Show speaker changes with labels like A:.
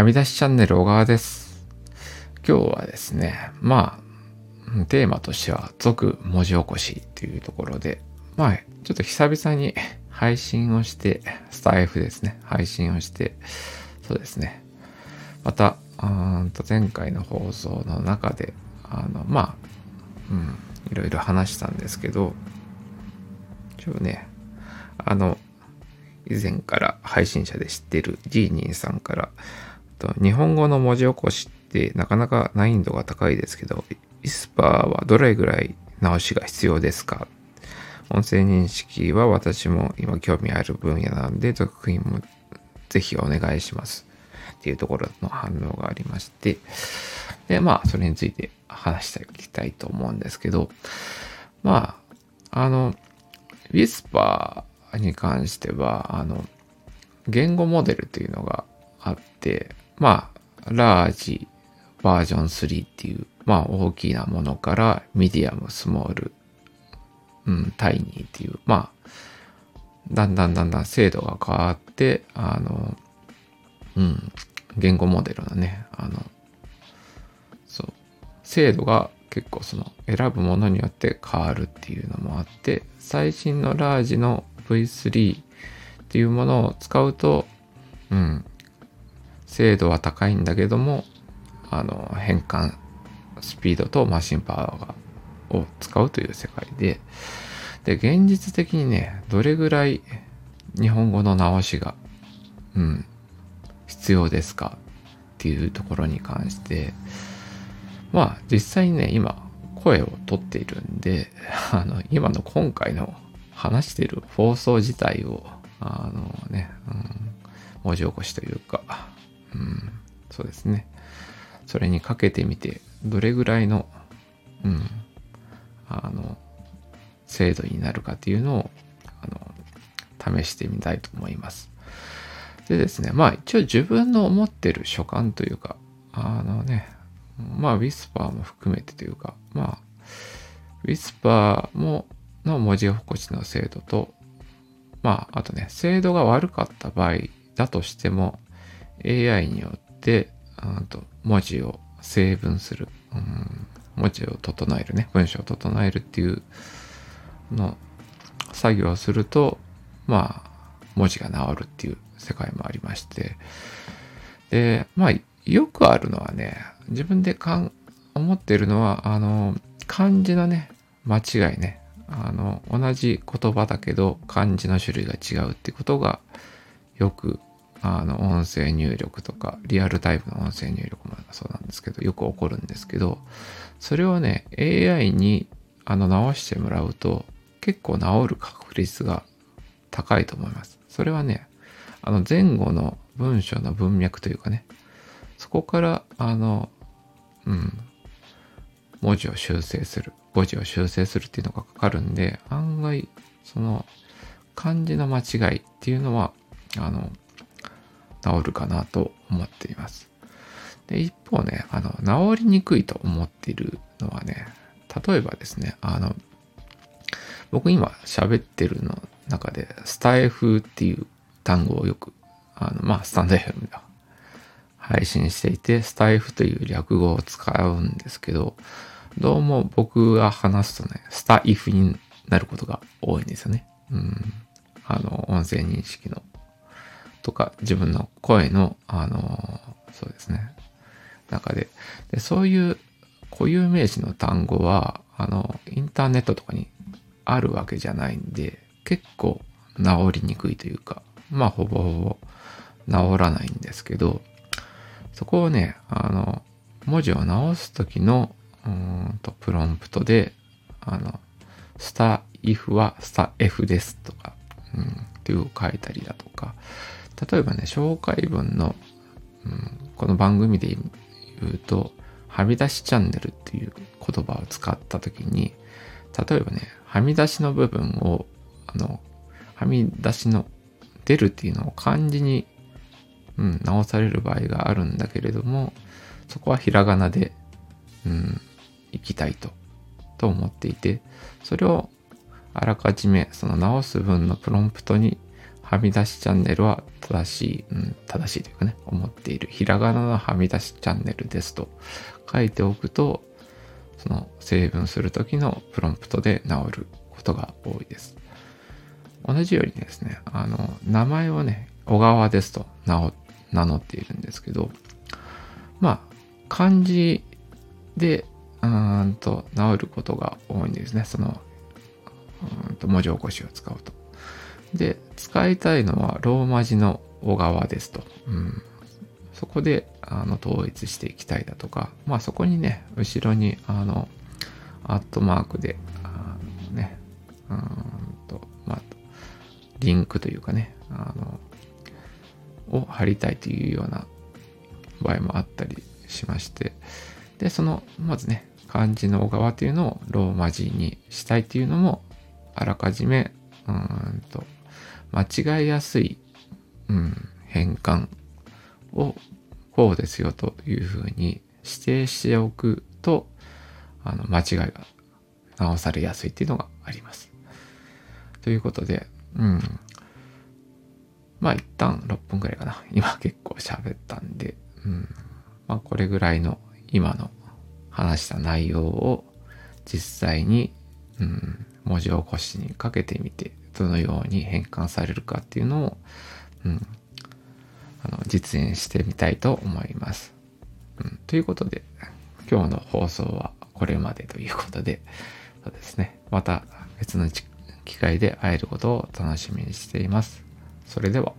A: はみ出しチャンネル小川です。今日はですね、まあ、テーマとしては、続文字起こしっていうところで、まあ、ちょっと久々に配信をして、スタイフですね、配信をして、そうですね、また、うんと前回の放送の中で、あの、まあ、うん、いろいろ話したんですけど、今日ね、あの、以前から配信者で知ってるジーニーさんから、と日本語の文字起こしってなかなか難易度が高いですけど、イスパーはどれぐらい直しが必要ですか？音声認識は私も今興味ある分野なんで、続編もぜひお願いします。っていうところの反応がありまして、で、まあ、それについて話していきたいと思うんですけど、まあ、あの、ウィスパーに関しては、あの、言語モデルというのがあって、まあ、 large version 3っていう、まあ大きなものから medium、 small、うん、 tiny っていう、まあ、だんだんだんだん精度が変わって、あの、うん、言語モデルのね、あの、そう、精度が結構その選ぶものによって変わるっていうのもあって、最新のラージの V3 っていうものを使うと、うん、精度は高いんだけども、あの、変換スピードとマシンパワーを使うという世界で、で、現実的にね、どれぐらい日本語の直しが、うん、必要ですか？っていうところに関して、まあ、実際にね、今、声を取っているんで、あの、今の今回の話してる放送自体を、あのね、うん、文字起こしというか、うん、そうですね。それにかけてみて、どれぐらいの、うん、あの、精度になるかっていうのを、あの、試してみたいと思います。でですね、まあ一応自分の思ってる所感というか、あのね、まあウィスパーも含めてというか、まあ、ウィスパーもの文字起こしの精度と、まあ、あとね、精度が悪かった場合だとしても、AI によって、あと文字を成分する、うん、文字を整えるね、文章を整えるっていうの作業をすると、まあ、文字が治るっていう世界もありまして、で、まあ、よくあるのはね、自分でかん思ってるのは、あの、漢字のね、間違いね、あの、同じ言葉だけど漢字の種類が違うってことがよくあの、音声入力とか、リアルタイプの音声入力もそうなんですけど、よく起こるんですけど、それをね、AI にあの直してもらうと、結構治る確率が高いと思います。それはね、あの前後の文章の文脈というかね、そこから、あの、うん、文字を修正する、語字を修正するっていうのがかかるんで、案外、その、漢字の間違いっていうのは、あの、治るかなと思っています。で、一方ね、あの、治りにくいと思っているのはね、例えばですね、あの、僕今喋ってるの中で、スタイフっていう単語をよく、あの、まあ、スタンド FM で配信していて、スタイフという略語を使うんですけど、どうも僕が話すとね、スタイフになることが多いんですよね。うん。あの、音声認識のとか自分の声の、あの、そうですね、中で。でそういう固有名詞の単語は、あの、インターネットとかにあるわけじゃないんで、結構治りにくいというか、まあほぼほぼ治らないんですけど、そこをね、あの、文字を直すときの、うんと、プロンプトで、あの、スタイフはスタ F ですとか、うん、っていうを書いたりだとか、例えばね、紹介文の、うん、この番組で言うと、はみ出しチャンネルっていう言葉を使った時に、例えばね、はみ出しの部分を、あの、はみ出しの出るっていうのを漢字に、うん、直される場合があるんだけれども、そこはひらがなで、うん、行きたいと、と思っていて、それをあらかじめその直す分のプロンプトにはみ出しチャンネルは正しい、うん、正しいというかね、思っている。ひらがなのはみ出しチャンネルですと書いておくと、その成分する時のプロンプトで治ることが多いです。同じようにですね、あの、名前をね、小川ですと名乗っているんですけど、まあ、漢字で、うんと、治ることが多いんですね。その、うんと文字起こしを使うと。で、使いたいのはローマ字の小川ですと。うん、そこであの統一していきたいだとか、まあそこにね、後ろにあの、アットマークで、あのね、うんと、まあ、リンクというかね、あの、を貼りたいというような場合もあったりしまして、で、その、まずね、漢字の小川というのをローマ字にしたいというのも、あらかじめ、うんと、間違いやすい、うん、変換をこうですよというふうに指定しておくと、あの、間違いが直されやすいっていうのがあります。ということで、うん。まあ一旦6分くらいかな。今結構喋ったんで、うん。まあこれぐらいの今の話した内容を実際に、うん、文字起こしにかけてみて、どのように変換されるかっていうのを、うん、あの実演してみたいと思います。うん、ということで、今日の放送はこれまでということで、そうですね、また別の機会で会えることを楽しみにしています。それでは。